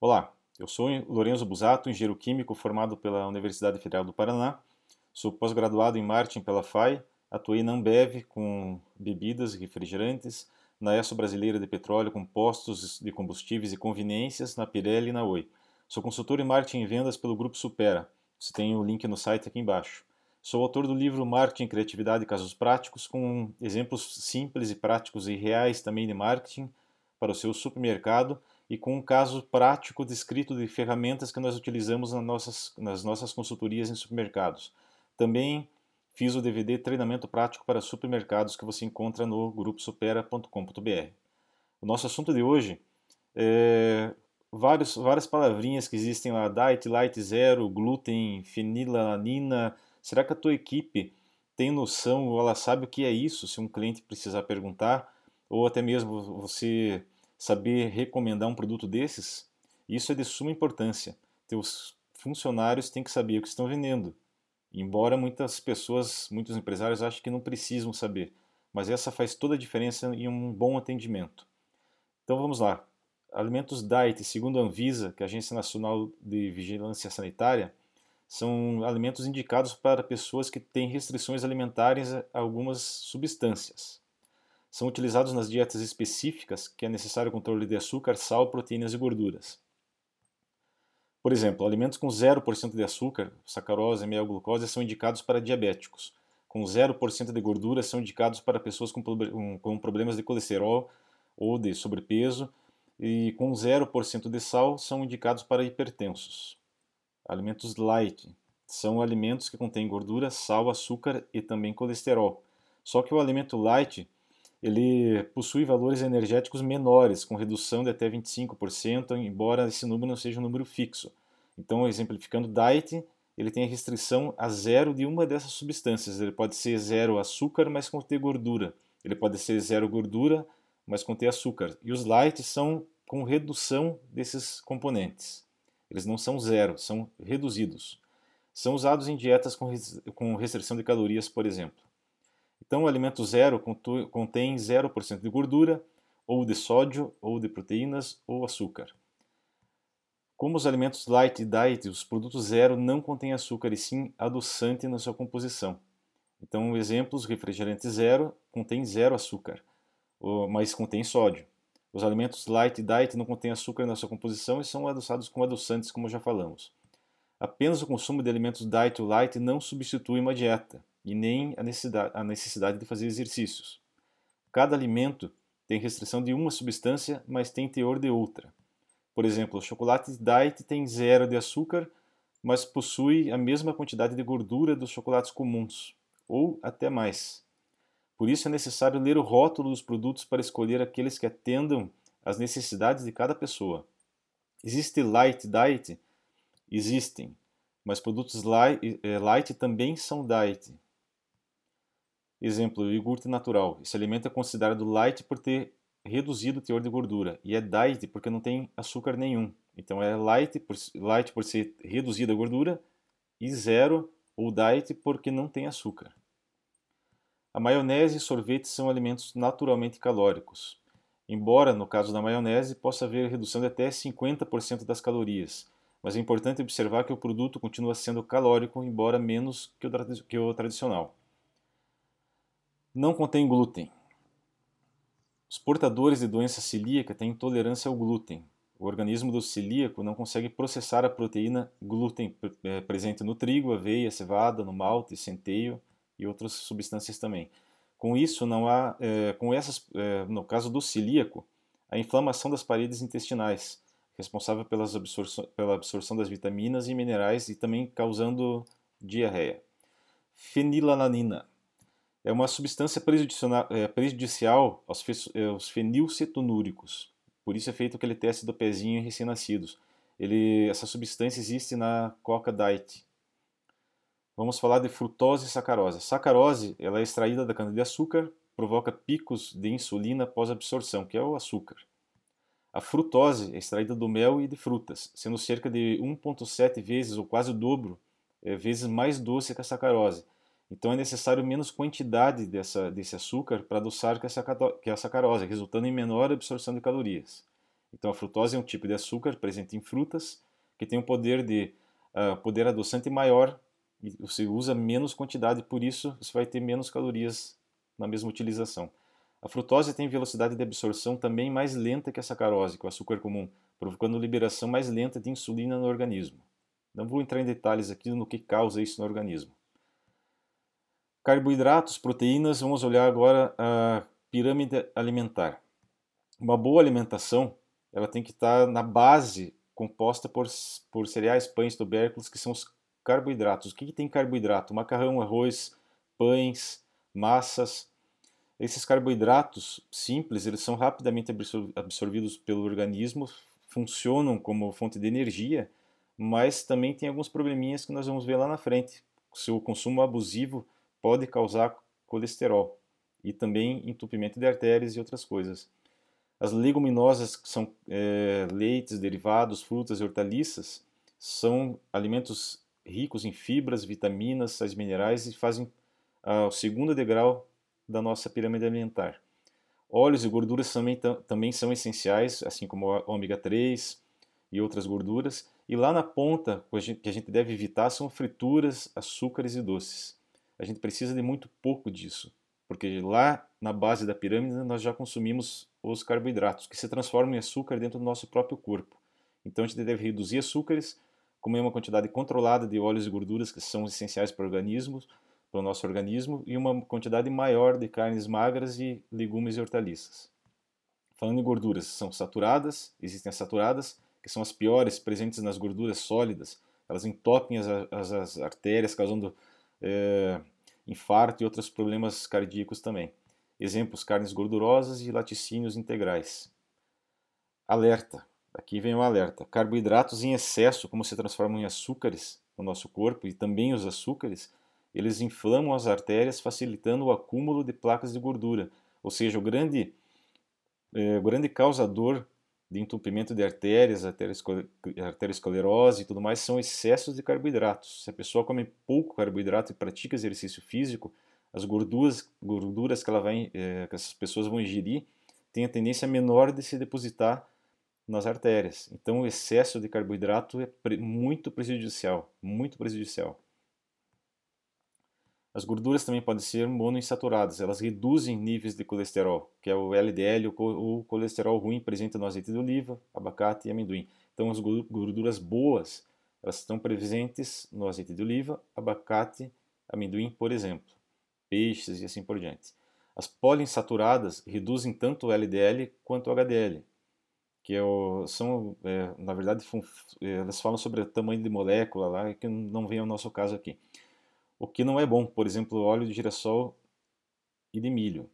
Olá, eu sou Lorenzo Busato, engenheiro químico formado pela Universidade Federal do Paraná. Sou pós-graduado em marketing pela FAI, atuei na Ambev com bebidas e refrigerantes, na ESSO Brasileira de Petróleo com postos de combustíveis e conveniências, na Pirelli e na Oi. Sou consultor em marketing e vendas pelo Grupo Supera. Você tem o link no site aqui embaixo. Sou autor do livro Marketing, Criatividade e Casos Práticos, com exemplos simples e práticos e reais também de marketing para o seu supermercado e com um caso prático descrito de ferramentas que nós utilizamos nas nossas, nas nossas consultorias em supermercados. Também fiz o DVD Treinamento Prático para Supermercados que você encontra no grupo supera.com.br. O nosso assunto de hoje é vários, várias palavrinhas que existem lá, diet, light, zero, glúten, fenilalanina. Será que a tua equipe tem noção ou ela sabe o que é isso se um cliente precisar perguntar? Ou até mesmo você saber recomendar um produto desses, isso é de suma importância. Teus funcionários têm que saber o que estão vendendo. Embora muitas pessoas, muitos empresários achem que não precisam saber, mas essa faz toda a diferença em um bom atendimento. Então vamos lá. Alimentos diet, segundo a Anvisa, que é a Agência Nacional de Vigilância Sanitária, são alimentos indicados para pessoas que têm restrições alimentares a algumas substâncias são utilizados nas dietas específicas que é necessário controle de açúcar, sal, proteínas e gorduras. Por exemplo, alimentos com 0% de açúcar, sacarose, mel, glucose, são indicados para diabéticos. Com 0% de gordura são indicados para pessoas com, com problemas de colesterol ou de sobrepeso. E com 0% de sal são indicados para hipertensos. Alimentos light são alimentos que contêm gordura, sal, açúcar e também colesterol. Só que o alimento light ele possui valores energéticos menores, com redução de até 25%, embora esse número não seja um número fixo. Então, exemplificando diet, ele tem a restrição a zero de uma dessas substâncias. Ele pode ser zero açúcar, mas conter gordura. Ele pode ser zero gordura, mas conter açúcar. E os light são com redução desses componentes. Eles não são zero, são reduzidos. São usados em dietas com restrição de calorias, por exemplo. Então, o alimento zero contém 0% de gordura, ou de sódio, ou de proteínas, ou açúcar. Como os alimentos light e diet, os produtos zero não contêm açúcar e sim adoçante na sua composição. Então, exemplos: refrigerante zero contém zero açúcar, mas contém sódio. Os alimentos light e diet não contêm açúcar na sua composição e são adoçados com adoçantes, como já falamos. Apenas o consumo de alimentos diet ou light não substitui uma dieta e nem a necessidade, a necessidade de fazer exercícios. Cada alimento tem restrição de uma substância, mas tem teor de outra. Por exemplo, o chocolate diet tem zero de açúcar, mas possui a mesma quantidade de gordura dos chocolates comuns, ou até mais. Por isso é necessário ler o rótulo dos produtos para escolher aqueles que atendam às necessidades de cada pessoa. Existe light diet? Existem, mas produtos light, eh, light também são diet. Exemplo, iogurte natural. Esse alimento é considerado light por ter reduzido o teor de gordura e é diet porque não tem açúcar nenhum. Então é light por, light por ser reduzida a gordura e zero ou diet porque não tem açúcar. A maionese e sorvete são alimentos naturalmente calóricos. Embora, no caso da maionese, possa haver redução de até 50% das calorias, mas é importante observar que o produto continua sendo calórico, embora menos que o, que o tradicional. Não contém glúten. Os portadores de doença celíaca têm intolerância ao glúten. O organismo do celíaco não consegue processar a proteína glúten é, presente no trigo, aveia, cevada, no malte, centeio e outras substâncias também. Com isso, não há, é, com essas, é, no caso do celíaco, a inflamação das paredes intestinais, responsável absorção, pela absorção das vitaminas e minerais e também causando diarreia. Fenilalanina é uma substância é, prejudicial aos, aos fenilcetonúricos. Por isso é feito aquele teste do pezinho em recém-nascidos. essa substância existe na Coca Diet. Vamos falar de frutose e sacarose. sacarose ela é extraída da cana-de-açúcar, provoca picos de insulina pós-absorção, que é o açúcar. A frutose é extraída do mel e de frutas, sendo cerca de 1,7 vezes ou quase o dobro é, vezes mais doce que a sacarose então é necessário menos quantidade dessa, desse açúcar para adoçar que a sacarose, resultando em menor absorção de calorias. Então a frutose é um tipo de açúcar presente em frutas que tem um poder de uh, poder adoçante maior e você usa menos quantidade, por isso você vai ter menos calorias na mesma utilização. A frutose tem velocidade de absorção também mais lenta que a sacarose, que é o açúcar comum, provocando liberação mais lenta de insulina no organismo. Não vou entrar em detalhes aqui no que causa isso no organismo. Carboidratos, proteínas, vamos olhar agora a pirâmide alimentar. Uma boa alimentação, ela tem que estar na base composta por, por cereais, pães, tubérculos, que são os carboidratos. O que, que tem carboidrato? Macarrão, arroz, pães, massas. Esses carboidratos simples, eles são rapidamente absorvidos pelo organismo, funcionam como fonte de energia, mas também tem alguns probleminhas que nós vamos ver lá na frente. Seu consumo abusivo pode causar colesterol e também entupimento de artérias e outras coisas. As leguminosas, que são é, leites, derivados, frutas e hortaliças, são alimentos ricos em fibras, vitaminas, sais minerais e fazem ah, o segundo degrau da nossa pirâmide alimentar. Óleos e gorduras também, também são essenciais, assim como o ômega 3 e outras gorduras. E lá na ponta, o que a gente deve evitar são frituras, açúcares e doces. A gente precisa de muito pouco disso, porque lá na base da pirâmide nós já consumimos os carboidratos, que se transformam em açúcar dentro do nosso próprio corpo. Então a gente deve reduzir açúcares, comer uma quantidade controlada de óleos e gorduras que são essenciais para o organismo, para o nosso organismo, e uma quantidade maior de carnes magras e legumes e hortaliças. Falando em gorduras, são saturadas, existem as saturadas, que são as piores, presentes nas gorduras sólidas. Elas entopem as, as, as artérias, causando é, infarto e outros problemas cardíacos também. Exemplos: carnes gordurosas e laticínios integrais. Alerta: aqui vem o alerta. Carboidratos em excesso, como se transformam em açúcares no nosso corpo e também os açúcares, eles inflamam as artérias, facilitando o acúmulo de placas de gordura. Ou seja, o grande, o grande causador de entupimento de artérias, arteriosclerose e tudo mais, são excessos de carboidratos. Se a pessoa come pouco carboidrato e pratica exercício físico, as gorduras, gorduras que, ela vai, é, que essas pessoas vão ingerir têm a tendência menor de se depositar nas artérias. Então, o excesso de carboidrato é muito prejudicial, muito prejudicial. As gorduras também podem ser monoinsaturadas, elas reduzem níveis de colesterol, que é o LDL, o colesterol ruim presente no azeite de oliva, abacate e amendoim. Então, as gorduras boas, elas estão presentes no azeite de oliva, abacate, amendoim, por exemplo, peixes e assim por diante. As poliinsaturadas reduzem tanto o LDL quanto o HDL, que é o, são, é, na verdade, elas falam sobre o tamanho de molécula lá, que não vem ao nosso caso aqui o que não é bom, por exemplo, óleo de girassol e de milho.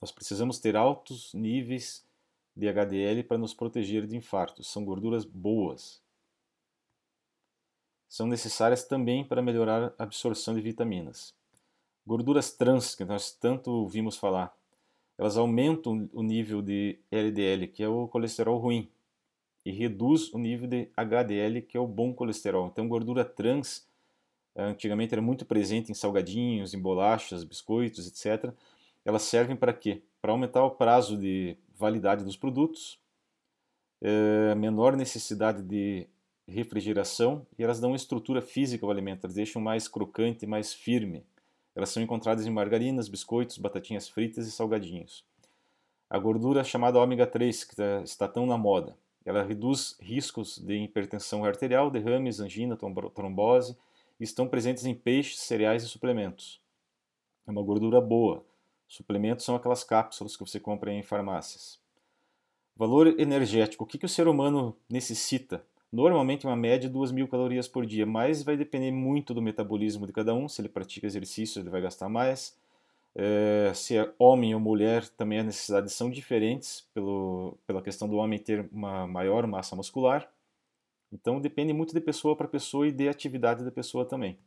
Nós precisamos ter altos níveis de HDL para nos proteger de infartos. São gorduras boas. São necessárias também para melhorar a absorção de vitaminas. Gorduras trans, que nós tanto ouvimos falar, elas aumentam o nível de LDL, que é o colesterol ruim, e reduz o nível de HDL, que é o bom colesterol. Então, gordura trans antigamente era muito presente em salgadinhos, em bolachas, biscoitos, etc. Elas servem para quê? Para aumentar o prazo de validade dos produtos, é, menor necessidade de refrigeração e elas dão estrutura física ao alimento, elas deixam mais crocante, mais firme. Elas são encontradas em margarinas, biscoitos, batatinhas fritas e salgadinhos. A gordura chamada ômega 3, que tá, está tão na moda, ela reduz riscos de hipertensão arterial, derrames, angina, trombose, estão presentes em peixes, cereais e suplementos. É uma gordura boa. Suplementos são aquelas cápsulas que você compra em farmácias. Valor energético. O que, que o ser humano necessita? Normalmente uma média de 2 mil calorias por dia, mas vai depender muito do metabolismo de cada um. Se ele pratica exercício, ele vai gastar mais. É, se é homem ou mulher, também as necessidades são diferentes pelo, pela questão do homem ter uma maior massa muscular. Então depende muito de pessoa para pessoa e de atividade da pessoa também.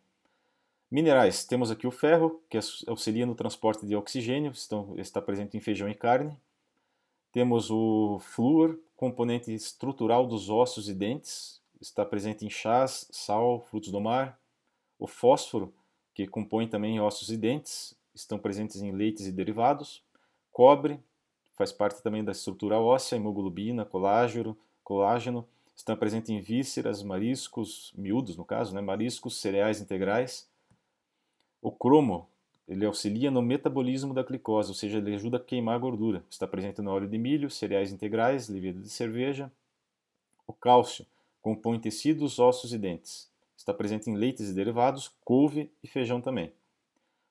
Minerais, temos aqui o ferro, que auxilia no transporte de oxigênio, estão, está presente em feijão e carne. Temos o flúor, componente estrutural dos ossos e dentes, está presente em chás, sal, frutos do mar. O fósforo, que compõe também ossos e dentes, estão presentes em leites e derivados. Cobre, faz parte também da estrutura óssea, hemoglobina, colágeno, colágeno, estão presentes em vísceras, mariscos, miúdos no caso, né, mariscos, cereais integrais. O cromo, ele auxilia no metabolismo da glicose, ou seja, ele ajuda a queimar a gordura. Está presente no óleo de milho, cereais integrais, levedura de cerveja. O cálcio compõe tecidos, ossos e dentes. Está presente em leites e derivados, couve e feijão também.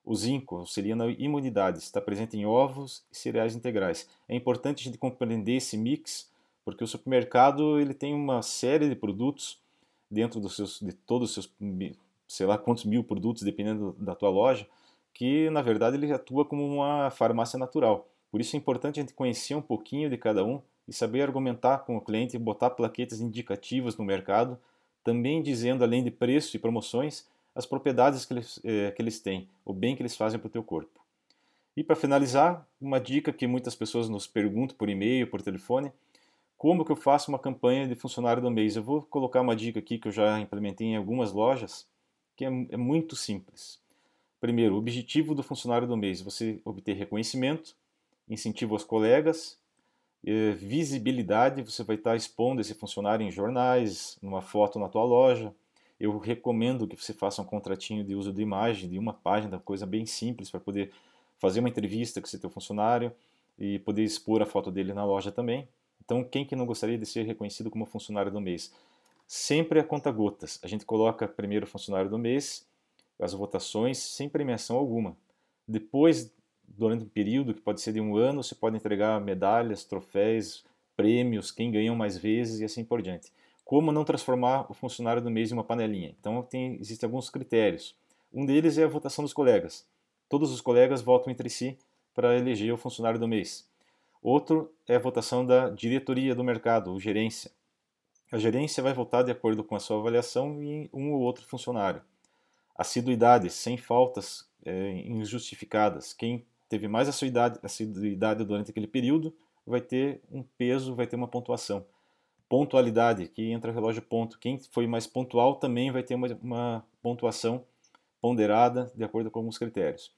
O zinco auxilia na imunidade, está presente em ovos e cereais integrais. É importante a gente compreender esse mix, porque o supermercado ele tem uma série de produtos dentro dos seus, de todos os seus, sei lá quantos mil produtos, dependendo da tua loja, que na verdade ele atua como uma farmácia natural. Por isso é importante a gente conhecer um pouquinho de cada um e saber argumentar com o cliente, botar plaquetas indicativas no mercado, também dizendo além de preço e promoções as propriedades que eles, eh, que eles têm, o bem que eles fazem para o teu corpo. E para finalizar, uma dica que muitas pessoas nos perguntam por e-mail, por telefone, como que eu faço uma campanha de funcionário do mês? Eu vou colocar uma dica aqui que eu já implementei em algumas lojas, que é, é muito simples. Primeiro, o objetivo do funcionário do mês, você obter reconhecimento, incentivo aos colegas, eh, visibilidade, você vai estar expondo esse funcionário em jornais, numa foto na tua loja, eu recomendo que você faça um contratinho de uso de imagem de uma página, coisa bem simples para poder fazer uma entrevista com esse teu funcionário e poder expor a foto dele na loja também. Então, quem que não gostaria de ser reconhecido como funcionário do mês? Sempre a conta gotas. A gente coloca primeiro o funcionário do mês, as votações sem premiação alguma. Depois, durante um período que pode ser de um ano, você pode entregar medalhas, troféus, prêmios, quem ganhou mais vezes e assim por diante como não transformar o funcionário do mês em uma panelinha. Então, tem, existem alguns critérios. Um deles é a votação dos colegas. Todos os colegas votam entre si para eleger o funcionário do mês. Outro é a votação da diretoria do mercado, ou gerência. A gerência vai votar de acordo com a sua avaliação em um ou outro funcionário. Assiduidade, sem faltas é, injustificadas. Quem teve mais assiduidade durante aquele período vai ter um peso, vai ter uma pontuação pontualidade, que entra relógio ponto. Quem foi mais pontual também vai ter uma, uma pontuação ponderada de acordo com alguns critérios.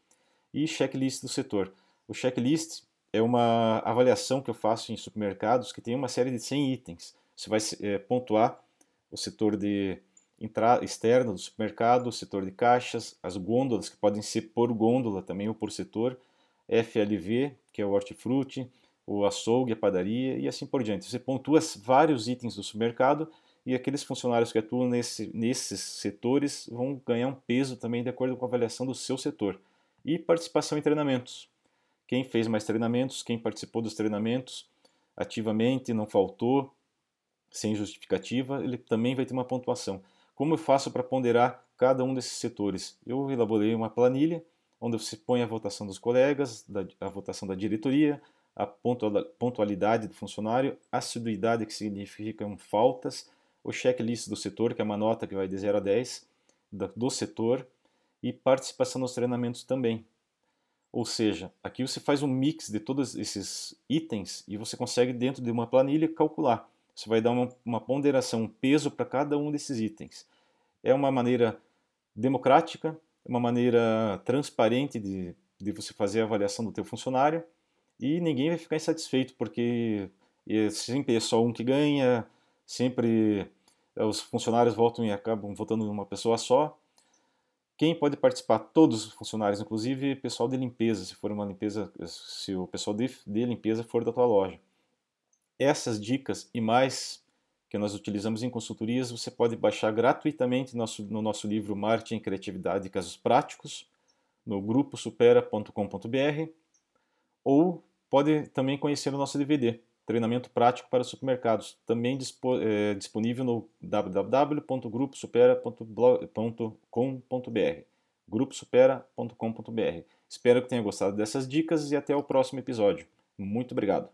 E checklist do setor. O checklist é uma avaliação que eu faço em supermercados que tem uma série de 100 itens. Você vai é, pontuar o setor de entrada externa do supermercado, o setor de caixas, as gôndolas, que podem ser por gôndola também ou por setor, FLV, que é o hortifruti, o açougue, a padaria e assim por diante. Você pontua vários itens do supermercado e aqueles funcionários que atuam nesse, nesses setores vão ganhar um peso também de acordo com a avaliação do seu setor. E participação em treinamentos. Quem fez mais treinamentos, quem participou dos treinamentos ativamente, não faltou, sem justificativa, ele também vai ter uma pontuação. Como eu faço para ponderar cada um desses setores? Eu elaborei uma planilha onde você põe a votação dos colegas, a votação da diretoria, a pontualidade do funcionário, assiduidade, que significam faltas, o checklist do setor, que é uma nota que vai de 0 a 10 do setor, e participação nos treinamentos também. Ou seja, aqui você faz um mix de todos esses itens e você consegue, dentro de uma planilha, calcular. Você vai dar uma, uma ponderação, um peso para cada um desses itens. É uma maneira democrática, uma maneira transparente de, de você fazer a avaliação do teu funcionário e ninguém vai ficar insatisfeito, porque sempre é só um que ganha, sempre eh, os funcionários votam e acabam votando uma pessoa só. Quem pode participar? Todos os funcionários, inclusive pessoal de limpeza, se for uma limpeza, se o pessoal de, de limpeza for da tua loja. Essas dicas e mais que nós utilizamos em consultorias, você pode baixar gratuitamente no nosso, no nosso livro Marketing, Criatividade e Casos Práticos, no grupo supera.com.br ou pode também conhecer o nosso DVD, Treinamento Prático para Supermercados, também dispo, é, disponível no www.gruposupera.com.br gruposupera.com.br Espero que tenha gostado dessas dicas e até o próximo episódio. Muito obrigado!